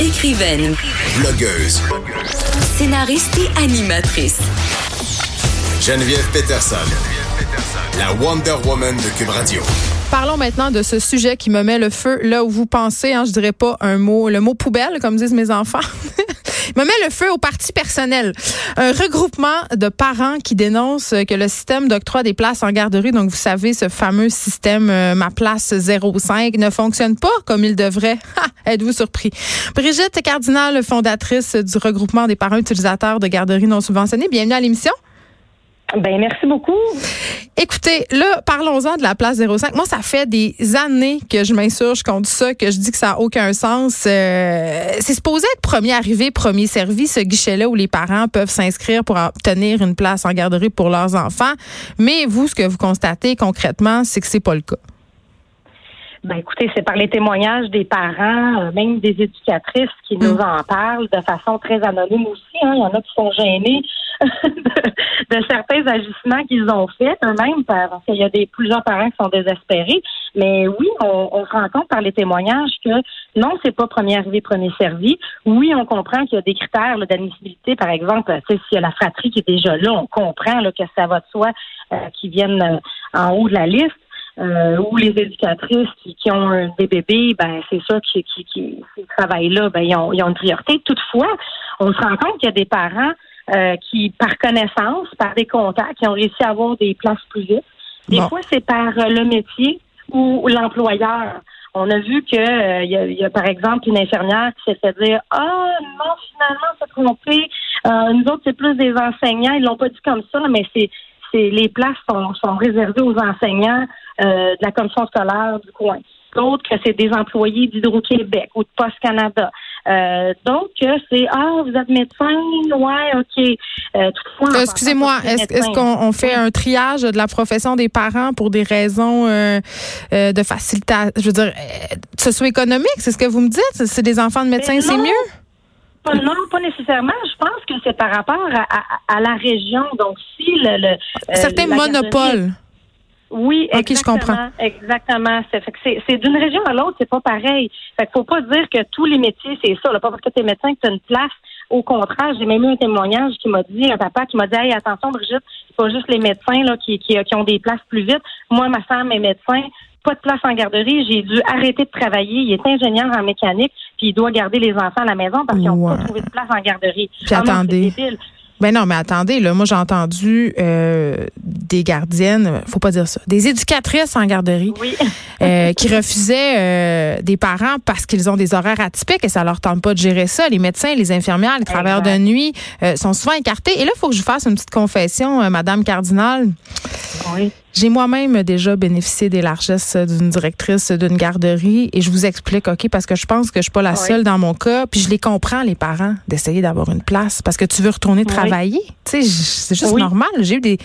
Écrivaine, Blogueuse. scénariste et animatrice. Geneviève Peterson. La Wonder Woman de Cube Radio. Parlons maintenant de ce sujet qui me met le feu là où vous pensez, hein, je dirais pas un mot, le mot poubelle, comme disent mes enfants. Me met le feu au parti personnel. Un regroupement de parents qui dénoncent que le système d'octroi des places en garderie, donc vous savez, ce fameux système euh, Ma Place 05, ne fonctionne pas comme il devrait. Êtes-vous surpris? Brigitte Cardinal, fondatrice du regroupement des parents utilisateurs de garderies non subventionnées. Bienvenue à l'émission. Ben merci beaucoup. Écoutez, là, parlons-en de la place 05. Moi, ça fait des années que je m'insurge contre ça, que je dis que ça n'a aucun sens. Euh, c'est supposé être premier arrivé, premier servi, ce guichet-là où les parents peuvent s'inscrire pour obtenir une place en garderie pour leurs enfants. Mais vous, ce que vous constatez concrètement, c'est que c'est pas le cas. Ben écoutez, c'est par les témoignages des parents, euh, même des éducatrices qui nous en parlent de façon très anonyme aussi. Hein. Il y en a qui sont gênés de, certains agissements qu'ils ont faits eux-mêmes parce qu'il y a des plusieurs parents qui sont désespérés. Mais oui, on, on se rend compte par les témoignages que non, c'est pas premier arrivé, premier servi. Oui, on comprend qu'il y a des critères là, d'admissibilité, par exemple, s'il y a la fratrie qui est déjà là, on comprend là, que ça va de soi euh, qui viennent euh, en haut de la liste. Euh, ou les éducatrices qui, qui ont des bébés, ben c'est sûr qui, qui, qui ces travaillent-là, ben ils ont, ils ont une priorité. Toutefois, on se rend compte qu'il y a des parents euh, qui, par connaissance, par des contacts, qui ont réussi à avoir des places plus vite. Des Bon. fois, c'est par euh, le métier ou l'employeur. On a vu que euh, il y, y a, par exemple une infirmière qui s'est fait dire Ah non, finalement, c'est trompé. Euh, nous autres, c'est plus des enseignants. Ils l'ont pas dit comme ça, mais c'est c'est les places sont, sont réservées aux enseignants euh, de la commission scolaire du coin. D'autres que c'est des employés d'Hydro-Québec ou de Poste Canada. Euh, D'autres que c'est Ah, vous êtes médecin, ouais, ok. Euh, toutefois, Euh, Excusez-moi, est-ce qu'on on fait un triage de la profession des parents pour des raisons euh, euh, de facilitation, je veux dire, euh, socio-économique, c'est ce que vous me dites? C'est des enfants de médecins, Mais c'est mieux? Pas- non, pas nécessairement. Je pense que c'est par rapport à, à- à la région. Donc, si le, le euh, Certains garderie- Oui, Ok, je exactement. comprends. Exactement. C'est, d'une région à l'autre, c'est pas pareil. Fait qu'il faut pas dire que tous les métiers, c'est ça. Là, pas parce que tu es médecin que tu as une place. Au contraire, j'ai même eu un témoignage qui m'a dit, un papa qui m'a dit Hey, attention, Brigitte, c'est pas juste les médecins là, qui, qui, qui ont des places plus vite. Moi, ma femme est médecin, pas de place en garderie, j'ai dû arrêter de travailler. Il est ingénieur en mécanique, puis il doit garder les enfants à la maison parce qu'ils n'ont pas trouvé de place en garderie. Puis Ah attendez. débile. Ben non, mais attendez, là, moi j'ai entendu euh, des gardiennes, faut pas dire ça, des éducatrices en garderie Oui. euh, qui refusaient euh, des parents parce qu'ils ont des horaires atypiques et ça leur tente pas de gérer ça. Les médecins, les infirmières, les travailleurs de nuit euh, sont souvent écartés. Et là, il faut que je vous fasse une petite confession, euh, Madame Cardinal. oui. J'ai moi-même déjà bénéficié des largesses d'une directrice d'une garderie et je vous explique, OK, parce que je pense que je suis pas la Oui. seule dans mon cas. Puis je les comprends, les parents, d'essayer d'avoir une place parce que tu veux retourner Oui. travailler. Tu sais, j- c'est juste Oui. normal. J'ai eu des,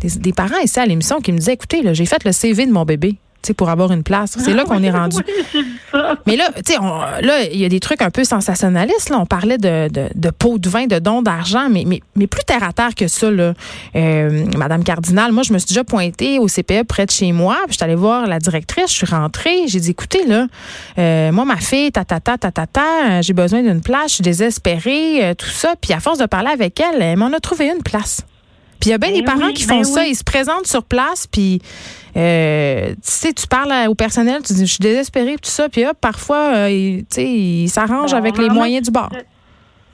des, des parents ici à l'émission qui me disaient, écoutez, j'ai fait le CV de mon bébé. Pour avoir une place. C'est là qu'on est rendu. Oui, ça. Mais là, tu sais, là, il y a des trucs un peu sensationnalistes. Là. On parlait de, de, de pots de vin, de dons d'argent, mais, mais, mais plus terre à terre que ça, là. Euh, Madame Cardinal, moi, je me suis déjà pointée au CPE près de chez moi. Puis je suis allée voir la directrice. Je suis rentrée. J'ai dit, écoutez, là, euh, moi, ma fille, ta, ta, ta, ta, ta, ta, euh, j'ai besoin d'une place. Je suis désespérée, euh, tout ça. Puis à force de parler avec elle, elle m'en a trouvé une place. Puis il y a bien Ben des parents oui, qui ben font ça. oui. Ils se présentent sur place, puis euh, tu sais, tu parles au personnel, tu dis, je suis désespérée, tout ça. Puis hop, parfois, euh, ils- tu sais, ils s'arrangent Bon, avec les moyens du bord.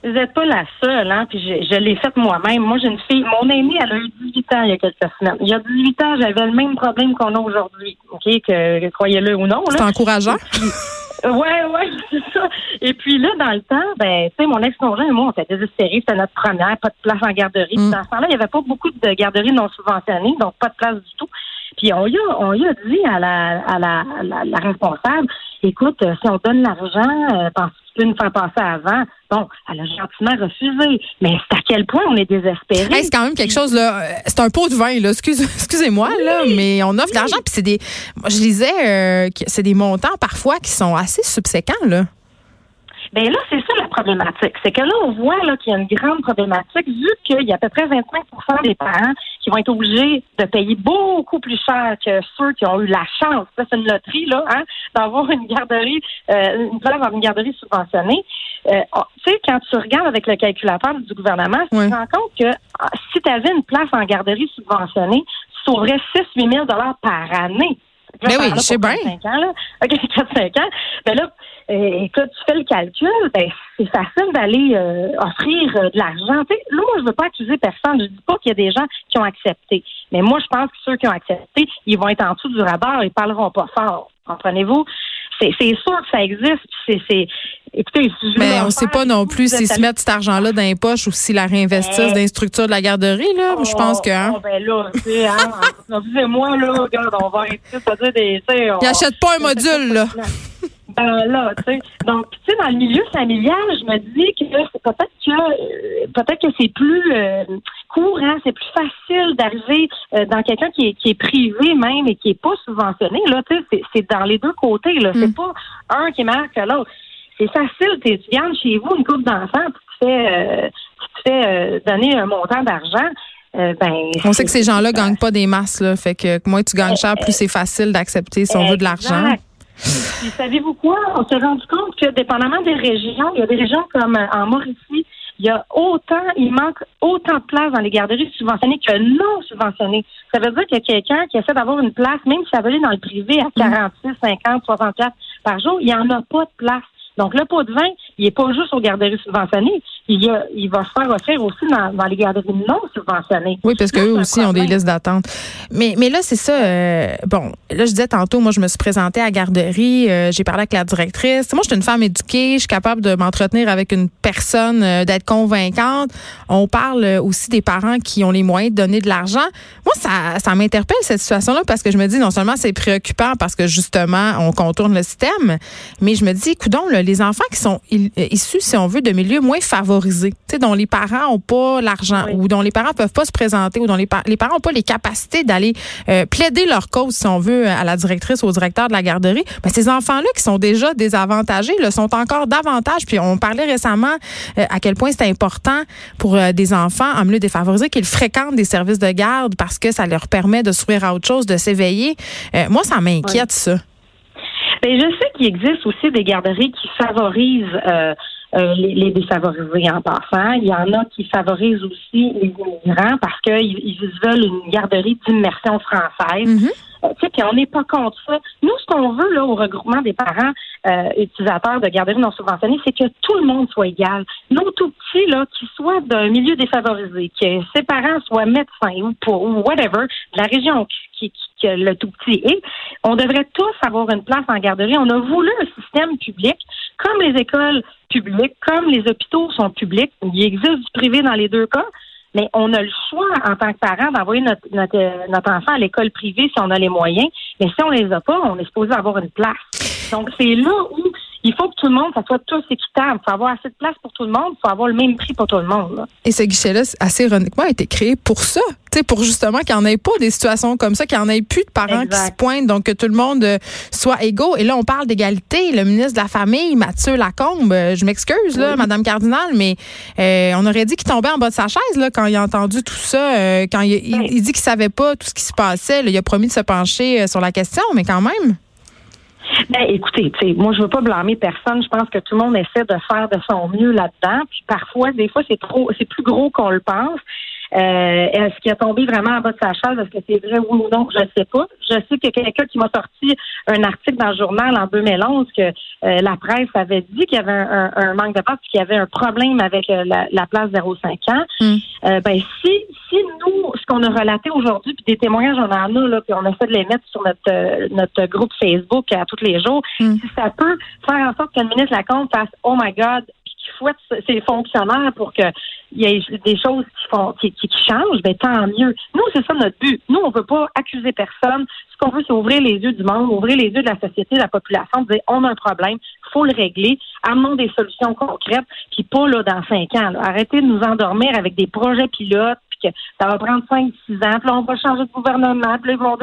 Vous n'êtes pas la seule, hein, puis je, je l'ai faite moi-même. Moi, j'ai une fille, mon aînée, elle a eu 18 ans il y a quelques semaines. Il y a 18 ans, j'avais le même problème qu'on a aujourd'hui, OK, que, croyez-le ou non. C'est encourageant. Ouais, ouais, c'est ça. Et puis là, dans le temps, ben, tu sais, mon ex-conjoint et moi, on était désespérés. C'était notre première, pas de place en garderie. Puis Mm. Dans ce temps-là, il n'y avait pas beaucoup de garderies non subventionnées, donc pas de place du tout. Puis on y a, on y a dit à la, à la, à la, la responsable, écoute, euh, si on donne l'argent, euh, pense que tu peux nous faire passer avant. Bon, elle a gentiment refusé. Mais c'est à quel point on est désespérés. Hey, c'est quand même quelque chose là. euh, C'est un pot de vin là. Excuse, excusez-moi là, mais on offre de l'argent puis c'est des. Moi, je disais euh, que c'est des montants parfois qui sont assez subséquents là. Ben là, c'est ça la problématique. C'est que là, on voit là, qu'il y a une grande problématique, vu qu'il y a à peu près 25% des parents qui vont être obligés de payer beaucoup plus cher que ceux qui ont eu la chance, ça c'est une loterie, là, hein, d'avoir une garderie, euh, une place dans une garderie subventionnée. euh, oh, tu sais, quand tu regardes avec le calculateur du gouvernement, tu te rends compte que ah, si tu avais une place en garderie subventionnée, tu sauverais 6-8 000 par année. Ben oui, je sais bien. Ans, OK, 4-5 ans. Ben là, euh, écoute, tu fais le calcul, ben c'est facile d'aller euh, offrir euh, de l'argent. Tu sais, là, moi, je veux pas accuser personne. Je dis pas qu'il y a des gens qui ont accepté. Mais moi, je pense que ceux qui ont accepté, ils vont être en dessous du radar, ils parleront pas fort. Comprenez-vous? C'est sûr que ça existe. C'est Écoutez, mais on ne sait pas non plus s'ils se mettent cet argent-là dans les poches ou s'ils la réinvestissent dans les structures de la garderie. Là. je pense que. Hein. Oh, ben là, tu sais, hein, moi, là, regarde, on va arrêter de des. Ils n'achètent pas un module, là. Ben là, tu sais. Donc, tu sais, dans le milieu familial, je me dis que peut-être que peut-être que c'est plus euh, courant, c'est plus facile d'arriver euh, dans quelqu'un qui est, qui est privé même et qui est pas subventionné. Là, c'est dans les deux côtés. Là, c'est mm. pas un qui est meilleur que l'autre c'est facile. Tu gagnes chez vous une coupe d'enfants, puis tu fais, tu fais euh, donner un montant d'argent. Euh, ben, on sait que ces gens-là gagnent pas des masses, là. Fait que moins tu gagnes cher, plus c'est facile d'accepter si on veut de l'argent. savez-vous quoi? On s'est rendu compte que, dépendamment des régions, il y a des régions comme euh, en Mauricie, il y a autant, il manque autant de places dans les garderies subventionnées que non subventionnées. Ça veut dire qu'il y a quelqu'un qui essaie d'avoir une place, même si ça veut aller dans le privé à 46, 50, 60 par jour, il n'y en a pas de place. Donc, le pot de vin, il n'est pas juste aux garderies subventionnées. Il, y a, il va se faire offrir aussi dans, dans les garderies non subventionnées. Oui, parce qu'eux aussi ont des listes d'attente. Mais, mais là, c'est ça. Euh, bon, là, je disais tantôt, moi, je me suis présentée à la garderie. Euh, j'ai parlé avec la directrice. Moi, je suis une femme éduquée. Je suis capable de m'entretenir avec une personne, euh, d'être convaincante. On parle aussi des parents qui ont les moyens de donner de l'argent. Moi, ça, ça m'interpelle, cette situation-là, parce que je me dis, non seulement c'est préoccupant parce que, justement, on contourne le système, mais je me dis, coudons, le les enfants qui sont issus, si on veut, de milieux moins favorisés, dont les parents n'ont pas l'argent ou dont les parents peuvent pas se présenter ou dont les, parents n'ont pas les capacités d'aller euh, plaider leur cause, si on veut, à la directrice ou au directeur de la garderie, ben, ces enfants-là qui sont déjà désavantagés le sont encore davantage. Puis on parlait récemment euh, à quel point c'est important pour des enfants en milieu défavorisé qu'ils fréquentent des services de garde parce que ça leur permet de s'ouvrir à autre chose, de s'éveiller. moi, ça m'inquiète, ça. Ben, je sais qu'il existe aussi des garderies qui favorisent euh, euh, les, défavorisés en passant. Il y en a qui favorisent aussi les immigrants parce qu'ils ils veulent une garderie d'immersion française. Mm-hmm. Euh, puis on n'est pas contre ça. Nous, ce qu'on veut là au regroupement des parents euh, utilisateurs de garderies non subventionnées, c'est que tout le monde soit égal. Nos tout là, qui soient d'un milieu défavorisé, que ses parents soient médecins ou, whatever, de la région qui, qui, le tout petit est, on devrait tous avoir une place en garderie. On a voulu un système public, comme les écoles publiques, comme les hôpitaux sont publics. Il existe du privé dans les deux cas. Mais on a le choix en tant que parent d'envoyer notre, notre, notre enfant à l'école privée si on a les moyens. Mais si on les a pas, on est supposé avoir une place. Donc c'est là où il faut que tout le monde, ça soit tous équitable. Il faut avoir assez de place pour tout le monde. Il faut avoir le même prix pour tout le monde. Et ce guichet-là, assez ironiquement, a été créé pour ça. pour justement qu'il n'y en ait pas des situations comme ça, qu'il n'y en ait plus de parents qui se pointent, donc que tout le monde euh, soit égaux. Et là, on parle d'égalité. Le ministre de la Famille, Mathieu Lacombe, euh, je m'excuse, là, Madame Cardinal, mais euh, on aurait dit qu'il tombait en bas de sa chaise là, quand il a entendu tout ça. quand il, il, dit qu'il savait pas tout ce qui se passait. il a promis de se pencher sur la question, mais quand même. Ben, écoutez, moi, je veux pas blâmer personne. Je pense que tout le monde essaie de faire de son mieux là-dedans. Puis parfois, des fois, c'est trop, c'est plus gros qu'on le pense. Euh, est-ce qu'il a tombé vraiment en bas de sa chaise? Est-ce que c'est vrai oui ou non? Je ne sais pas. Je sais que quelqu'un qui m'a sorti un article dans le journal en 2011 que euh, la presse avait dit qu'il y avait un, manque de place, qu'il y avait un problème avec euh, la, place 0,5 ans. Mm. ben, si, qu'on a relaté aujourd'hui, puis des témoignages, on en a, là, puis on essaie de les mettre sur notre, notre groupe Facebook à tous les jours, mm. si ça peut faire en sorte que le ministre Lacombe fasse Oh my God, fouette ses fonctionnaires pour qu'il y ait des choses qui font qui, qui, changent, ben tant mieux. Nous, c'est ça notre but. Nous, on veut pas accuser personne. Ce qu'on veut, c'est ouvrir les yeux du monde, ouvrir les yeux de la société, de la population, dire on a un problème, faut le régler, amenons des solutions concrètes, puis pas là dans cinq ans. Arrêtez de nous endormir avec des projets pilotes, que ça va prendre cinq, six ans, puis là, on va changer de gouvernement, puis là, ils vont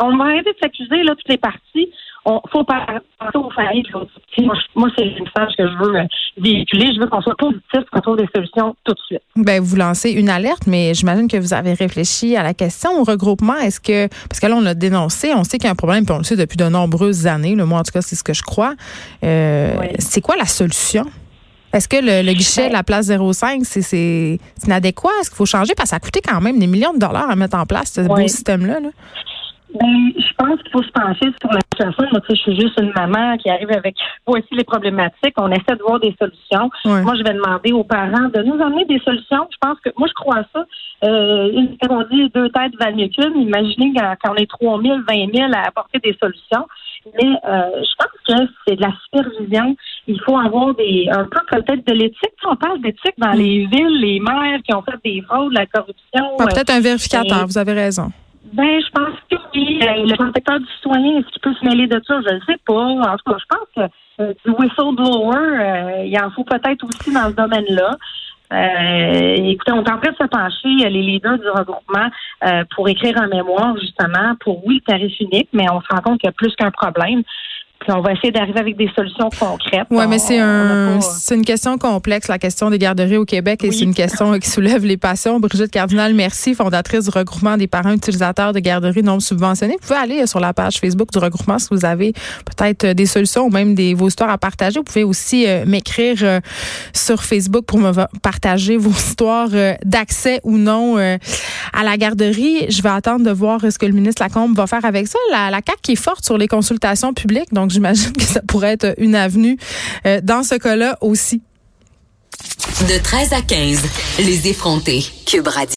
on va arrêter de s'accuser là toutes les parties on faut penser aux familles. Moi, moi c'est le message que je veux euh, véhiculer. Je veux qu'on soit positif, qu'on trouve des solutions tout de suite. Ben, vous lancez une alerte, mais j'imagine que vous avez réfléchi à la question au regroupement. Est-ce que, parce que là, on a dénoncé, on sait qu'il y a un problème, puis on le sait depuis de nombreuses années. Moi, en tout cas, c'est ce que je crois. Euh, c'est quoi la solution? Est-ce que le, guichet de la place 05, c'est inadéquat? Est-ce qu'il faut changer? Parce que ça a coûté quand même des millions de dollars à mettre en place, ce beau système-là. Là. Ben, je pense qu'il faut se pencher sur la situation. Moi, tu sais, je suis juste une maman qui arrive avec voici les problématiques. On essaie de voir des solutions. Moi, je vais demander aux parents de nous amener des solutions. Je pense que moi, je crois à ça. Euh, on dit deux têtes valent mieux qu'une, imaginez quand, on est 3 000, 20 000 à apporter des solutions. Mais euh, je pense que c'est de la supervision. Il faut avoir des un peu peut-être de l'éthique. On parle d'éthique dans mm. les villes, les maires qui ont fait des fraudes, la corruption. Peut-être un vérificateur, vous avez raison. Ben, je pense que oui. Euh, le protecteur du citoyen, est-ce qu'il peut se mêler de ça? Je ne sais pas. En tout cas, je pense que euh, du whistleblower, euh, il en faut peut-être aussi dans ce domaine-là. Écoutez, on est en train de se pencher, les leaders du regroupement, pour écrire un mémoire, justement, pour, oui, le tarif unique, mais on se rend compte qu'il y a plus qu'un problème. Puis on va essayer d'arriver avec des solutions concrètes. Oui, mais c'est un, c'est une question complexe, la question des garderies au Québec, et c'est une question qui soulève les passions. Brigitte Cardinal, merci, fondatrice du regroupement des parents utilisateurs de garderies non subventionnées. Vous pouvez aller sur la page Facebook du regroupement si vous avez peut-être des solutions ou même des, vos histoires à partager. Vous pouvez aussi euh, m'écrire euh, sur Facebook pour me partager vos histoires euh, d'accès ou non à la garderie. Je vais attendre de voir ce que le ministre Lacombe va faire avec ça. La, la CAQ qui est forte sur les consultations publiques, donc j'imagine que ça pourrait être une avenue euh, dans ce cas-là aussi. De 13 à 15, les effrontés. Cube Radio.